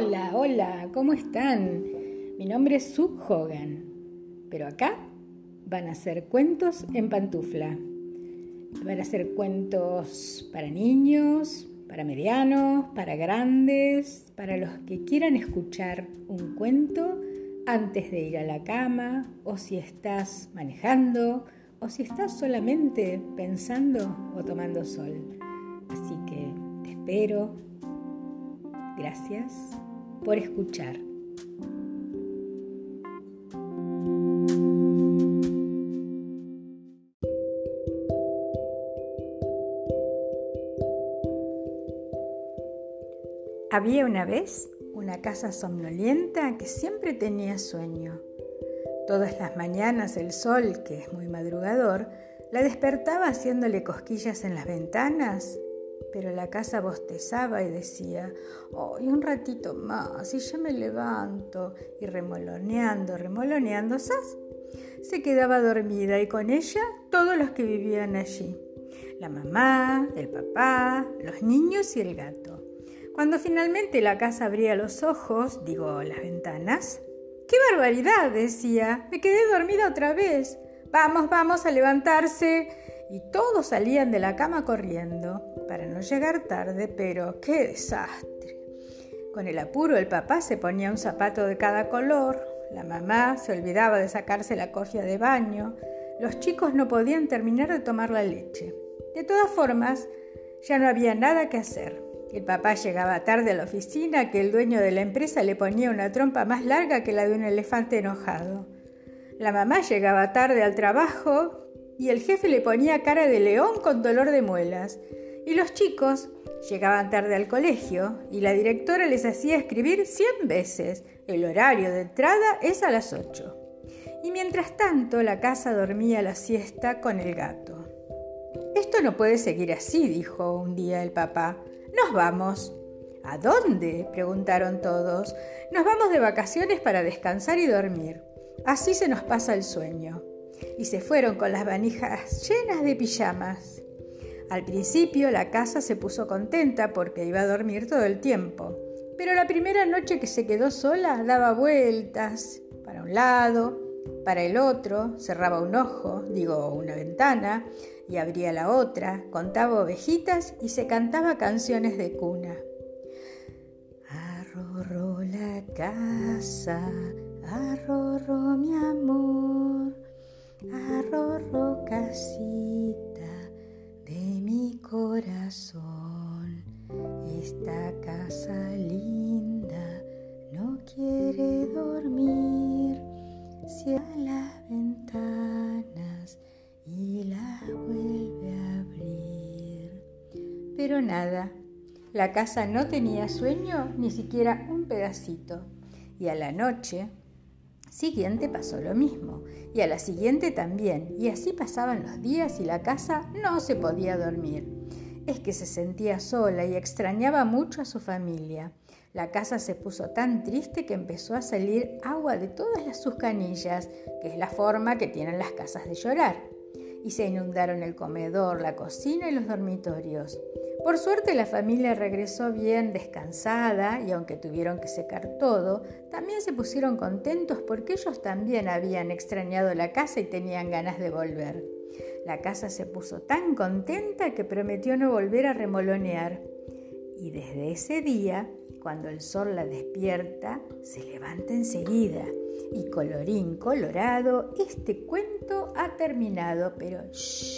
hola, ¿cómo están? Mi nombre es Sue Hogan, pero acá van a ser cuentos en pantufla. Van a ser cuentos para niños, para medianos, para grandes, para los que quieran escuchar un cuento antes de ir a la cama o si estás manejando o si estás solamente pensando o tomando sol. Así que te espero. Gracias por escuchar. Había una vez una casa somnolienta que siempre tenía sueño. Todas las mañanas el sol, que es muy madrugador, la despertaba haciéndole cosquillas en las ventanas, pero la casa bostezaba y decía, hoy un ratito más y ya me levanto, y remoloneando, remoloneando, ¡zas! se quedaba dormida y con ella todos los que vivían allí, la mamá, el papá, los niños y el gato. Cuando finalmente la casa abría los ojos, digo, las ventanas, ¡qué barbaridad! decía, me quedé dormida otra vez. Vamos, vamos a levantarse. Y todos salían de la cama corriendo, para no llegar tarde, pero qué desastre. Con el apuro el papá se ponía un zapato de cada color, la mamá se olvidaba de sacarse la cofia de baño, los chicos no podían terminar de tomar la leche. De todas formas, ya no había nada que hacer. El papá llegaba tarde a la oficina que el dueño de la empresa le ponía una trompa más larga que la de un elefante enojado. La mamá llegaba tarde al trabajo y el jefe le ponía cara de león con dolor de muelas. Y los chicos llegaban tarde al colegio y la directora les hacía escribir cien veces. El horario de entrada es a las ocho. Y mientras tanto la casa dormía la siesta con el gato. Esto no puede seguir así, dijo un día el papá. Nos vamos. ¿A dónde? preguntaron todos. Nos vamos de vacaciones para descansar y dormir. Así se nos pasa el sueño. Y se fueron con las vanijas llenas de pijamas. Al principio la casa se puso contenta porque iba a dormir todo el tiempo. Pero la primera noche que se quedó sola daba vueltas para un lado, para el otro, cerraba un ojo, digo una ventana, y abría la otra, contaba ovejitas y se cantaba canciones de cuna. Arrorró la casa, arrorró mi amor, casa linda no quiere dormir, cierra las ventanas y la vuelve a abrir. Pero nada, la casa no tenía sueño ni siquiera un pedacito. Y a la noche siguiente pasó lo mismo, y a la siguiente también, y así pasaban los días y la casa no se podía dormir. Es que se sentía sola y extrañaba mucho a su familia. La casa se puso tan triste que empezó a salir agua de todas las sus canillas, que es la forma que tienen las casas de llorar y se inundaron el comedor, la cocina y los dormitorios. Por suerte la familia regresó bien descansada y aunque tuvieron que secar todo, también se pusieron contentos porque ellos también habían extrañado la casa y tenían ganas de volver. La casa se puso tan contenta que prometió no volver a remolonear. Y desde ese día, cuando el sol la despierta, se levanta enseguida y colorín colorado, este cuento ha terminado, pero shh,